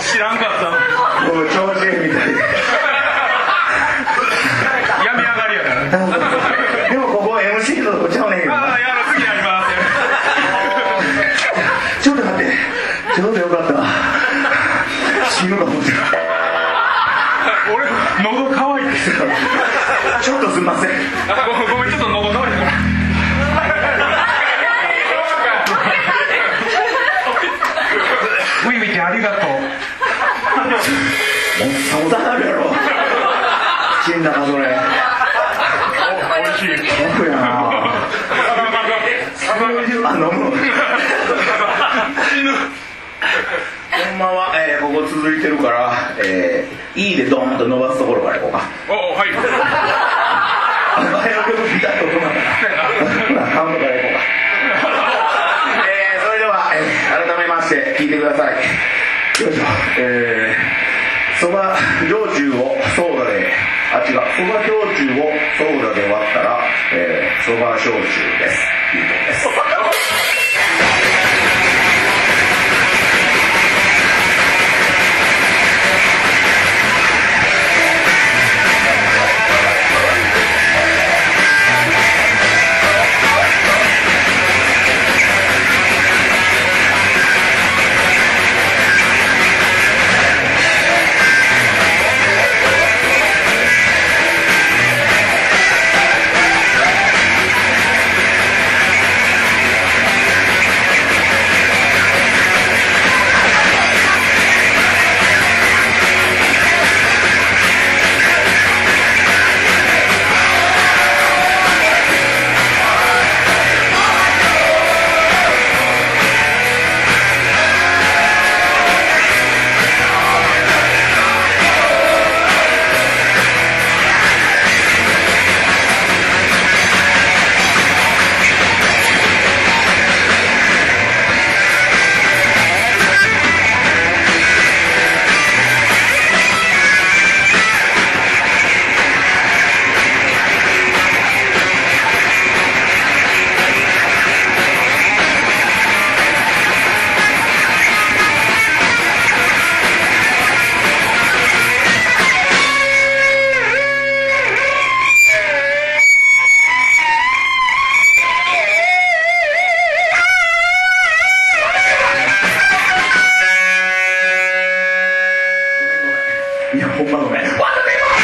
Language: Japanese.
知らんかったみたいみ上がりやからでもここ MC のとこちゃうねんけど。なああやろ次やりますちょっと待って。ちょうどよかった死ぬか思って俺喉乾いてたちょっとすんませんごめんちょっとさもたなるやろ。死んだかそれ。お美味しい。僕やな。あ飲む死ぬ。ほんまは、えーここ続いてるから、えー、いいでドーンと伸ばすところからいこうかおおはい前の曲見たところからカウントからいこうかえー、それでは、えー改めまして聞いてくださいえー、そば焼酎をソーダであ違う。そば焼酎をソーダで割ったらえーそば、焼酎です。いいとです。your whole motherland.